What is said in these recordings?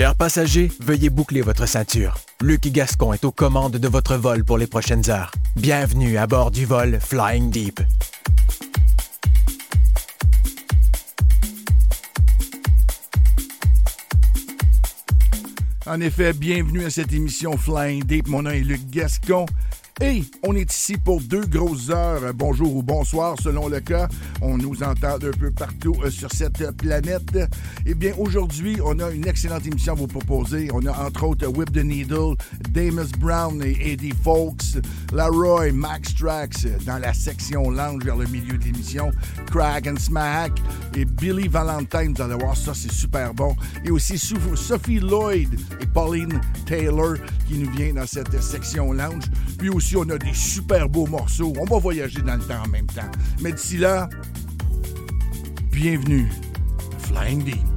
Chers passagers, veuillez boucler votre ceinture. Luc Gascon est aux commandes de votre vol pour les prochaines heures. Bienvenue à bord du vol Flying Deep. En effet, bienvenue à cette émission Flying Deep. Mon nom est Luc Gascon. Et on est ici pour deux grosses heures. Bonjour ou bonsoir, selon le cas. On nous entend un peu partout euh, sur cette planète. Eh bien, aujourd'hui, on a une excellente émission à vous proposer. On a entre autres Whip the Needle, Damus Brown et Eddie Folks, Laroy, Max Trax dans la section lounge vers le milieu de l'émission, Crack and Smack et Billy Valentine. Vous allez voir, ça, c'est super bon. Et aussi Sophie Lloyd et Pauline Taylor qui nous vient dans cette section lounge. Puis aussi, on a des super beaux morceaux. On va voyager dans le temps en même temps. Mais d'ici là, bienvenue Flying Deep.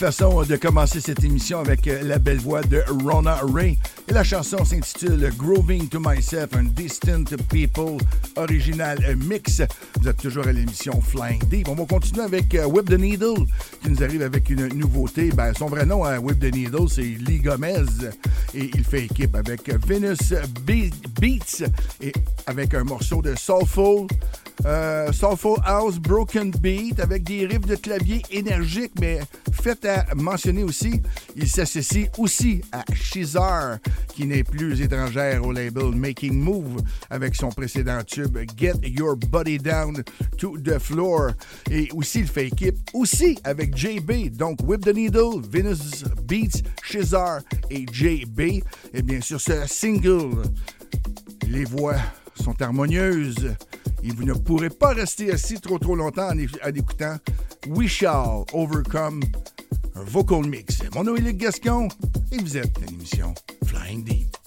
Façon de commencer cette émission avec la belle voix de Rona Ray. Et la chanson s'intitule Groving to Myself, un Distant People original mix. Vous êtes toujours à l'émission Flying Deep. On va continuer avec euh, Whip the Needle qui nous arrive avec une nouveauté. Ben, son vrai nom à Whip the Needle, c'est Lee Gomez. Et il fait équipe avec Venus Beats et avec un morceau de Soulful. Euh, Soulful House Broken Beat avec des riffs de clavier énergiques, mais fait à mentionner aussi, il s'associe aussi à Shizar, qui n'est plus étrangère au label Making Move avec son précédent tube Get Your Body Down to the Floor. Et aussi, il fait équipe aussi avec JB, donc Whip the Needle, Venus Beats, Shizar et JB. Et bien sûr, ce single, les voix sont harmonieuses et vous ne pourrez pas rester assis trop trop longtemps en, écoutant We Shall Overcome, un vocal mix. Mon nom est Luc Gascon et vous êtes à l'émission Flying Deep.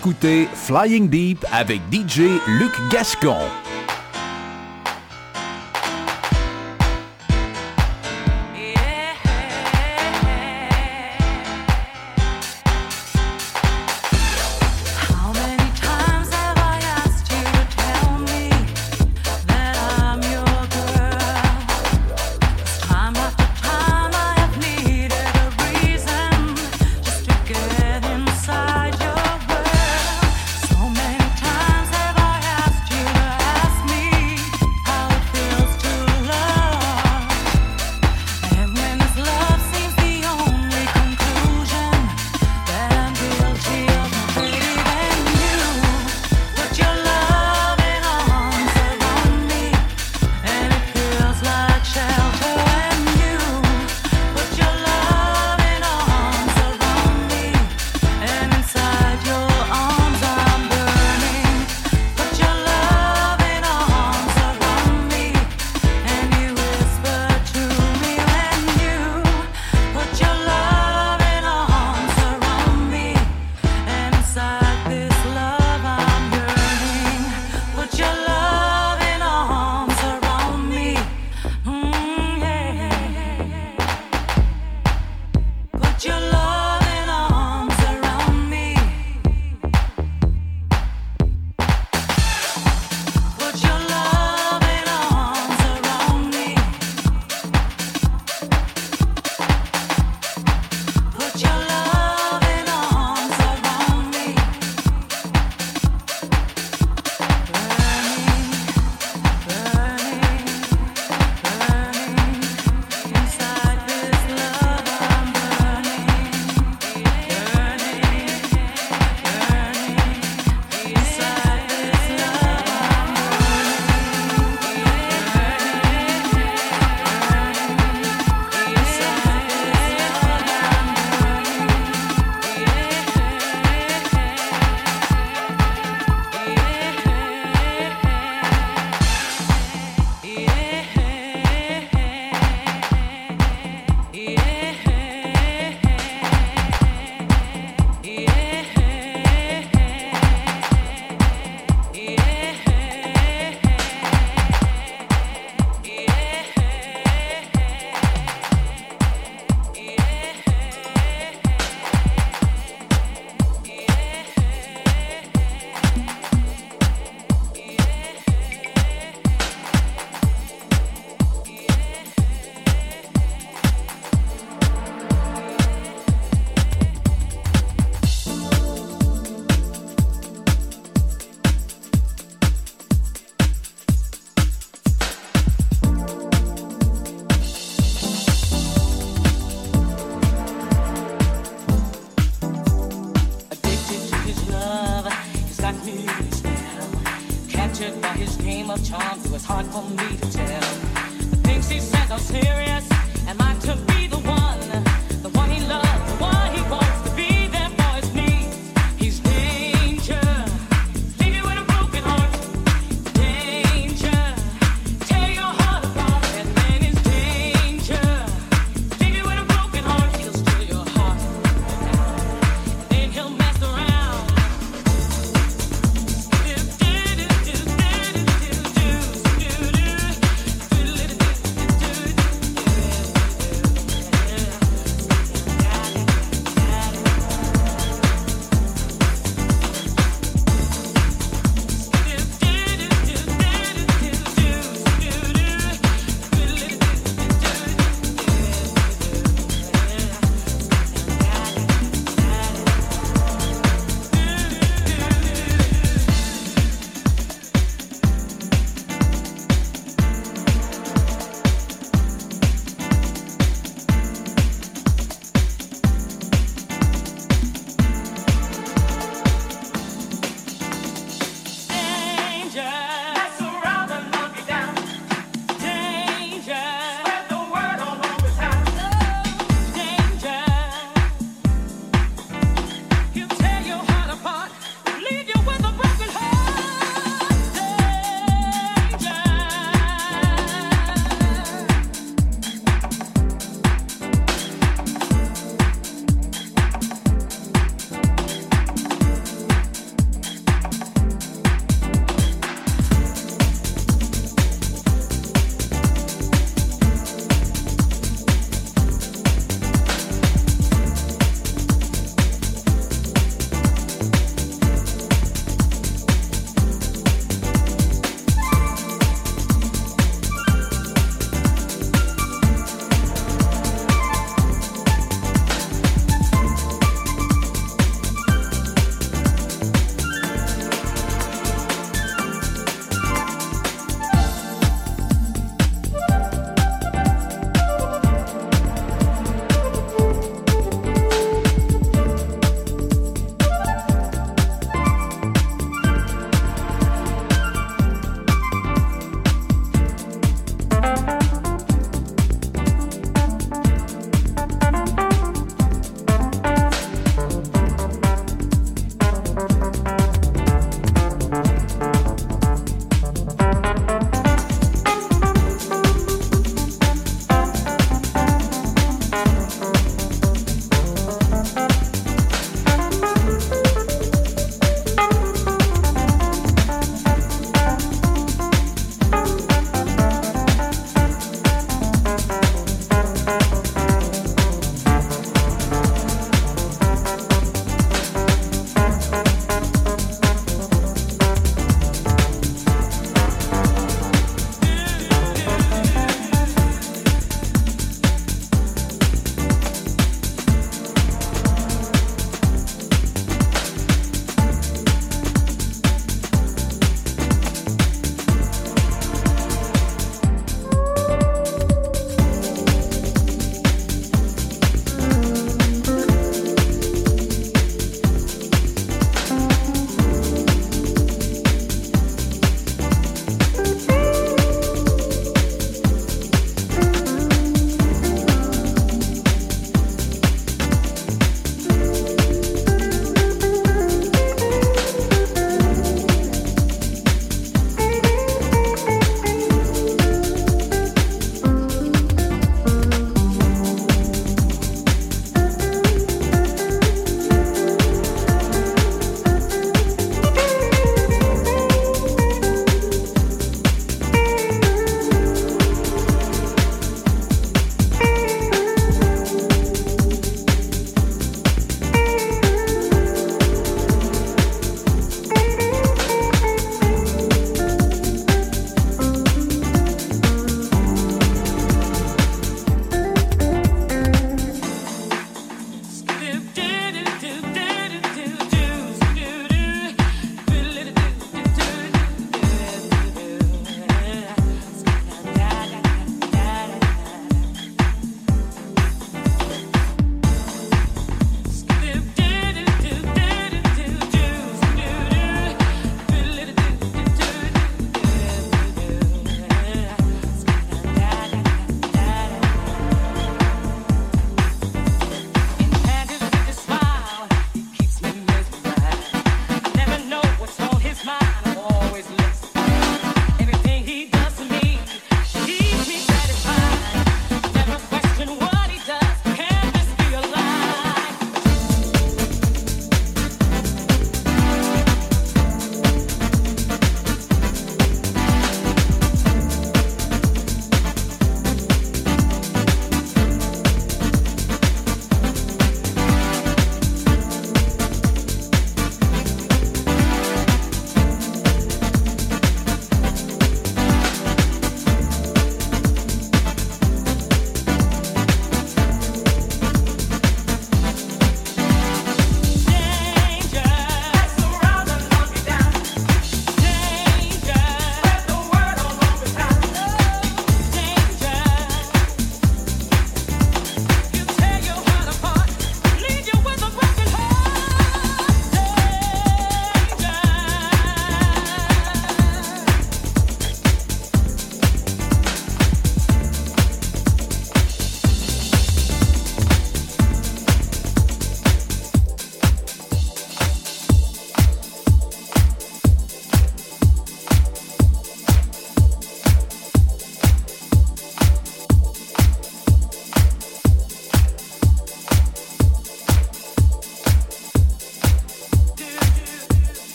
Écoutez Flying Deep avec DJ Luc Gascon.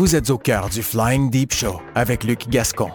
Vous êtes au cœur du Flying Deep Show avec Luc Gascon.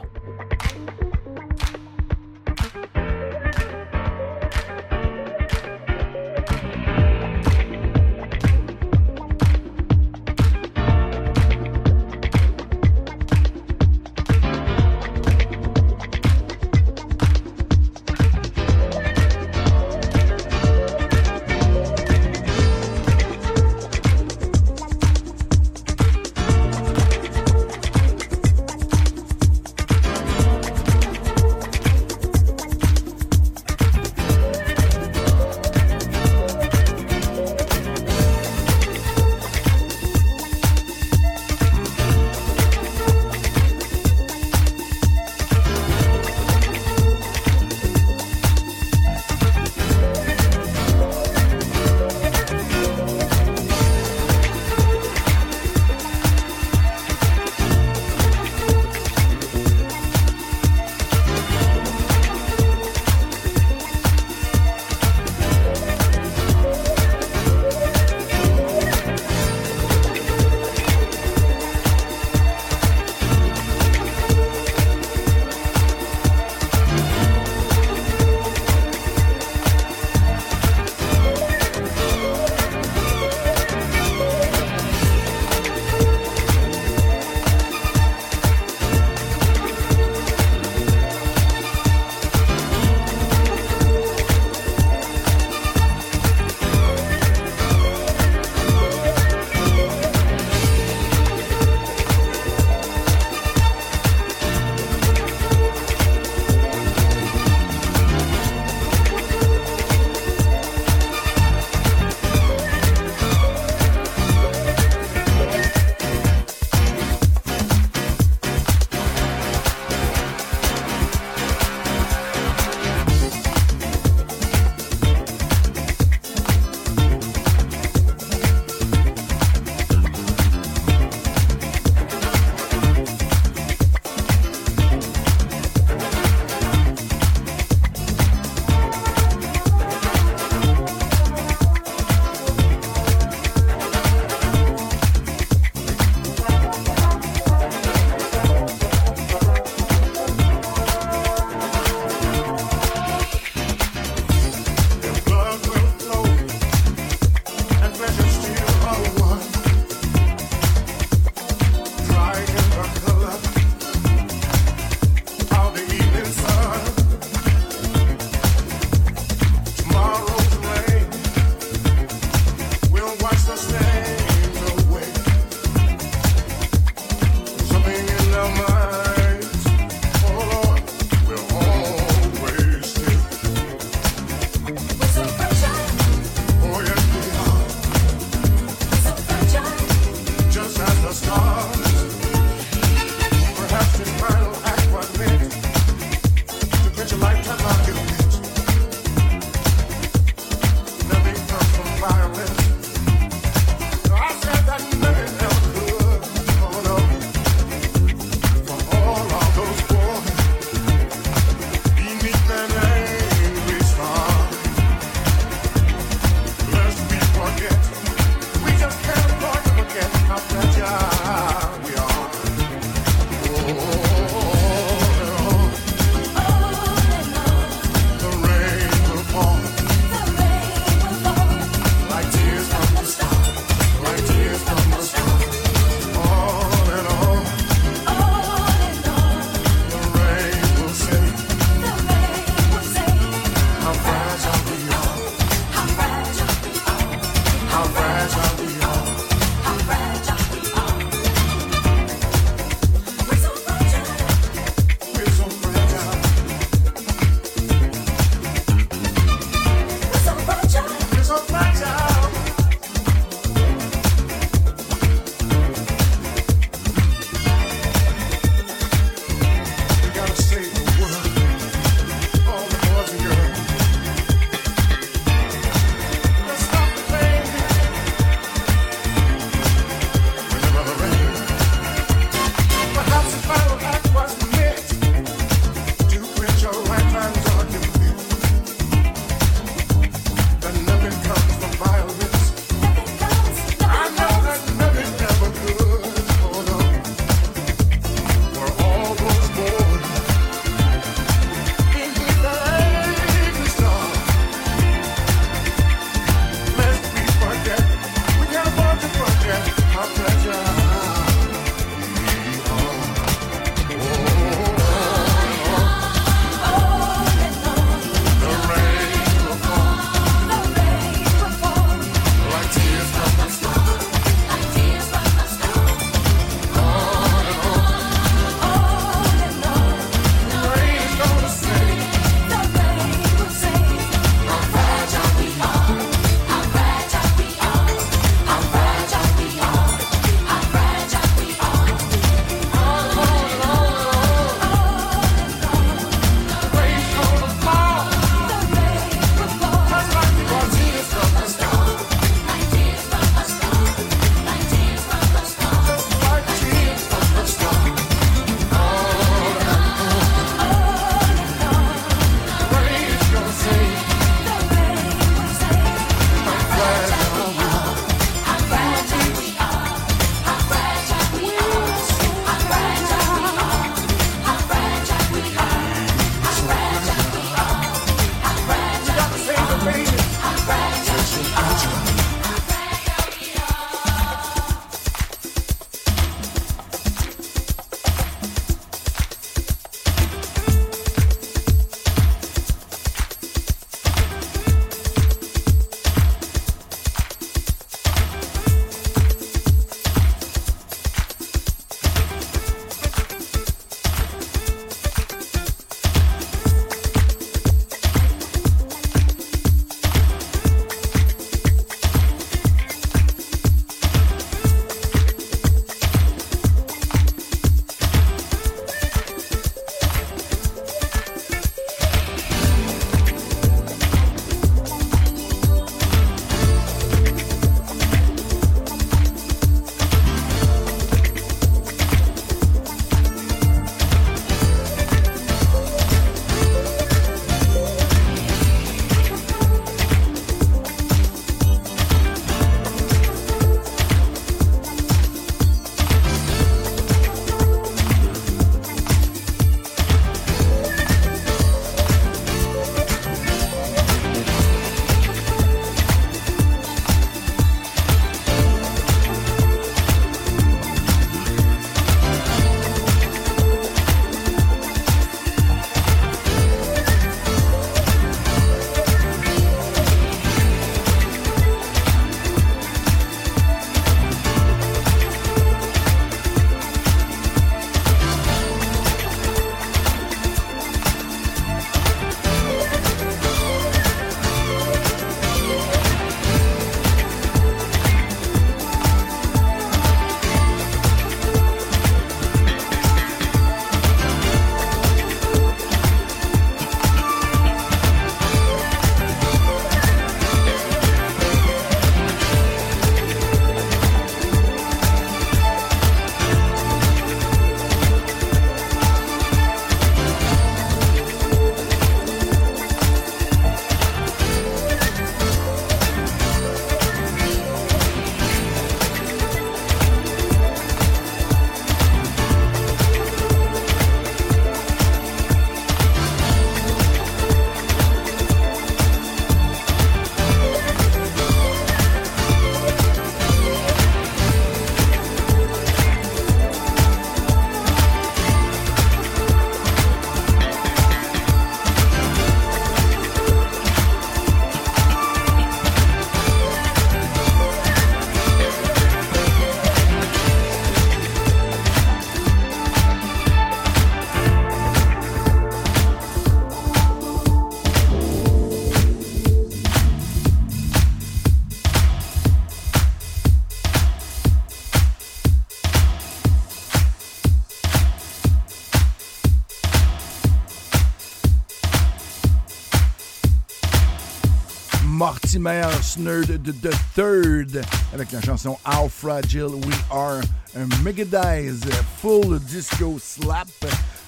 Mortimer Snurd de The Third avec la chanson How Fragile We Are, un Megadize Full Disco Slap,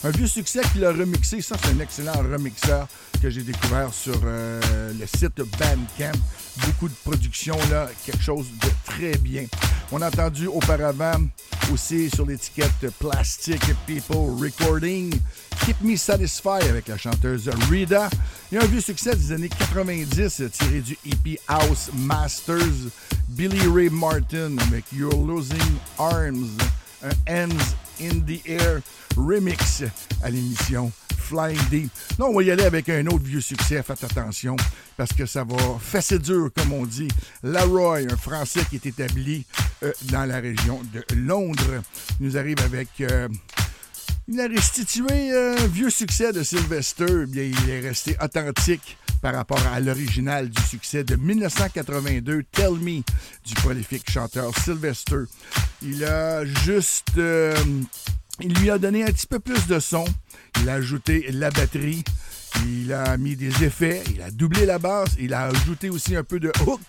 un vieux succès qu'il a remixé. Ça, c'est un excellent remixeur que j'ai découvert sur euh, le site Bandcamp. Beaucoup de production là, quelque chose de très bien. On a entendu auparavant aussi sur l'étiquette Plastic People Recording Keep Me Satisfied avec la chanteuse Rita. A un vieux succès des années 90 tiré du EP House Masters. Billy Ray Martin avec You're Losing Arms, un Hands in the Air remix à l'émission Flying Deep. Là, on va y aller avec un autre vieux succès. Faites attention parce que ça va fesser dur, comme on dit. Laroy, un Français qui est établi euh, dans la région de Londres, nous arrive avec. Euh, il a restitué un vieux succès de Sylvester. Bien, il est resté authentique par rapport à l'original du succès de 1982, Tell Me, du prolifique chanteur Sylvester. Il a juste. Euh, il lui a donné un petit peu plus de son. Il a ajouté la batterie. Il a mis des effets. Il a doublé la basse. Il a ajouté aussi un peu de hook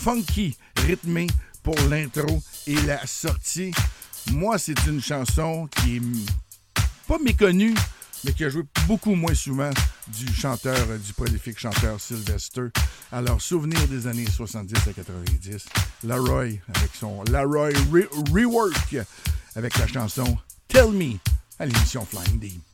funky, rythmé pour l'intro et la sortie. Moi, c'est une chanson qui est pas méconnue, mais qui a joué beaucoup moins souvent du chanteur, du prolifique chanteur Sylvester. Alors, souvenir des années 70 à 90, Laroy avec son Laroy Rework avec la chanson Tell Me à l'émission Flying Deep.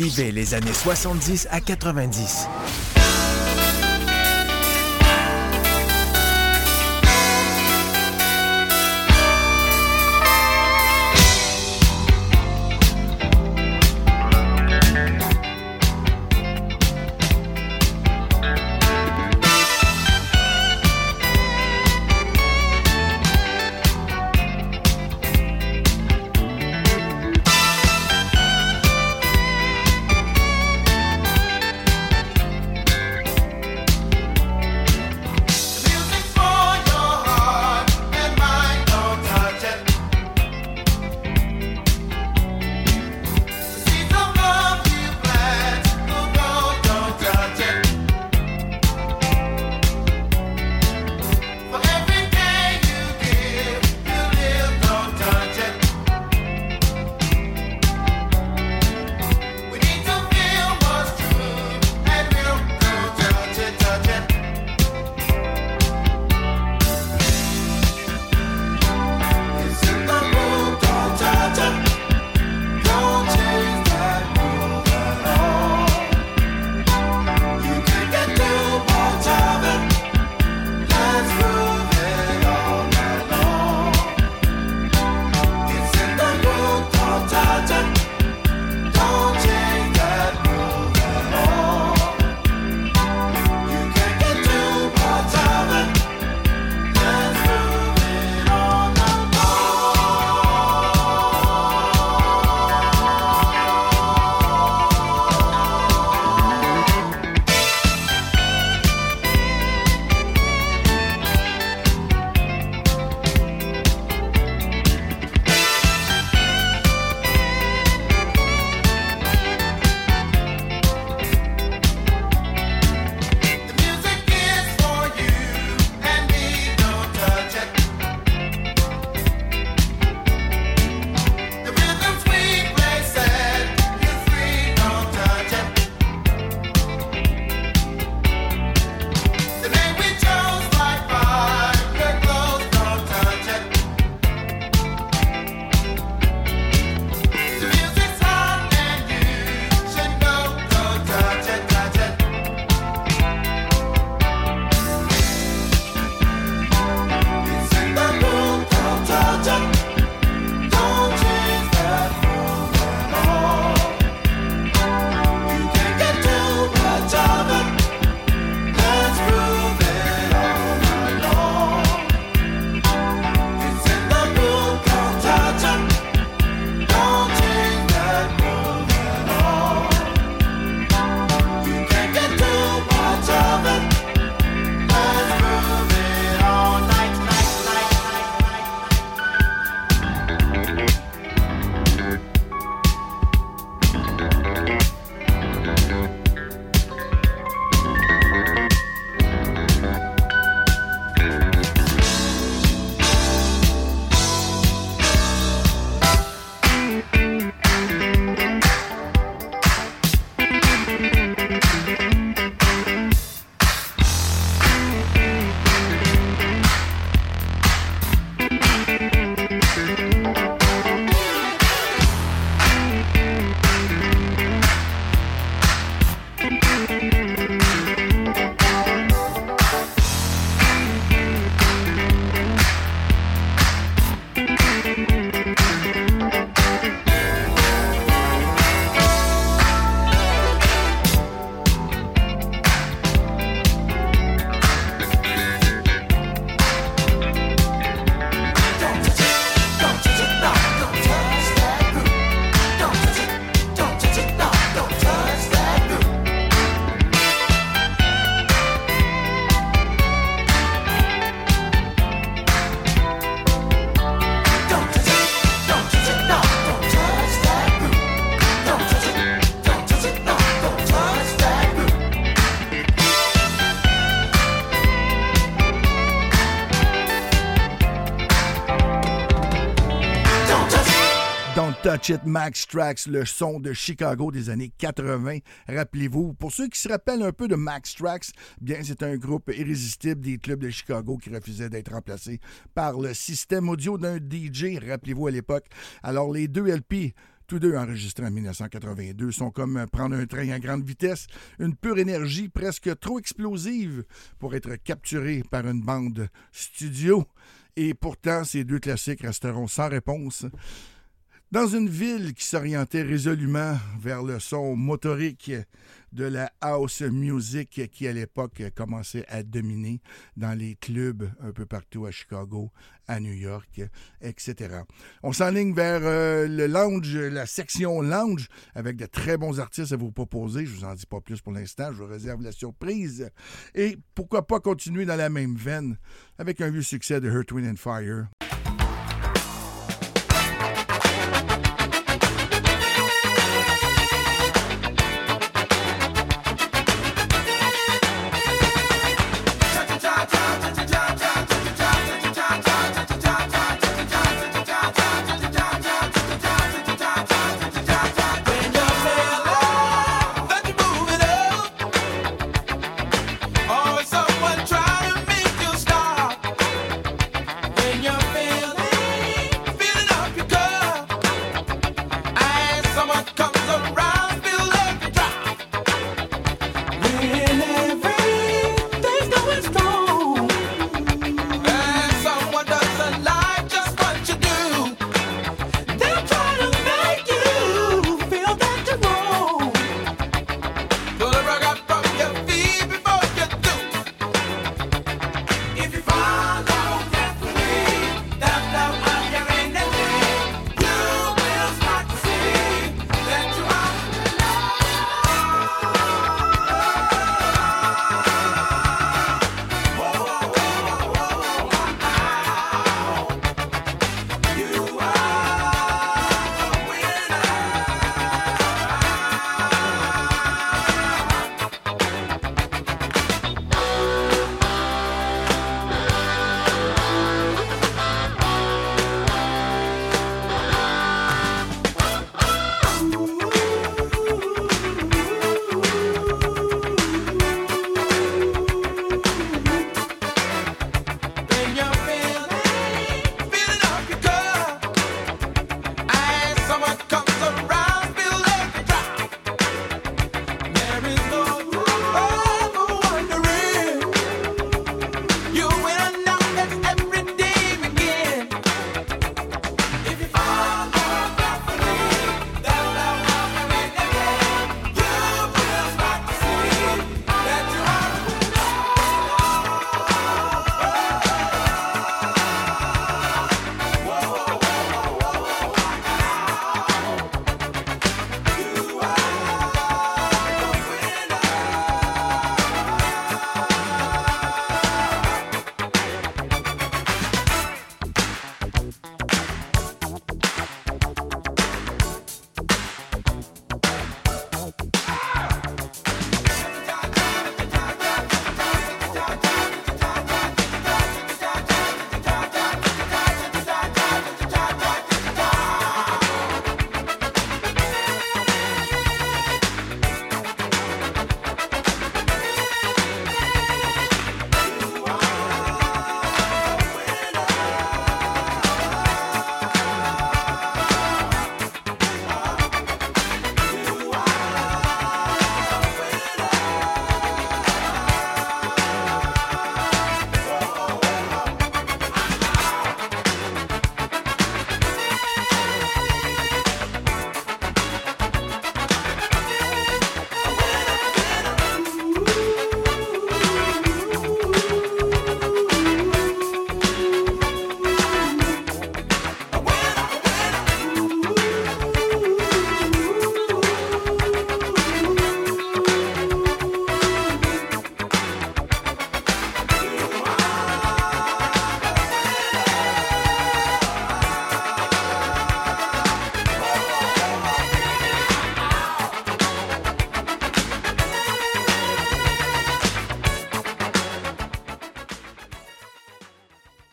Les années 70 à 90. Max Trax, le son de Chicago des années 80. Rappelez-vous, pour ceux qui se rappellent un peu de Max Trax, bien c'est un groupe irrésistible des clubs de Chicago qui refusait d'être remplacé par le système audio d'un DJ. Rappelez-vous à l'époque. Alors les deux LP tous deux enregistrés en 1982, sont comme prendre un train à grande vitesse, une pure énergie presque trop explosive pour être capturée par une bande studio. Et pourtant, ces deux classiques resteront sans réponse. Dans une ville qui s'orientait résolument vers le son motorique de la house music qui, à l'époque, commençait à dominer dans les clubs un peu partout à Chicago, à New York, etc. On s'enligne vers euh, le lounge, la section lounge, avec de très bons artistes à vous proposer. Je vous en dis pas plus pour l'instant, je vous réserve la surprise. Et pourquoi pas continuer dans la même veine avec un vieux succès de Wind and Fire.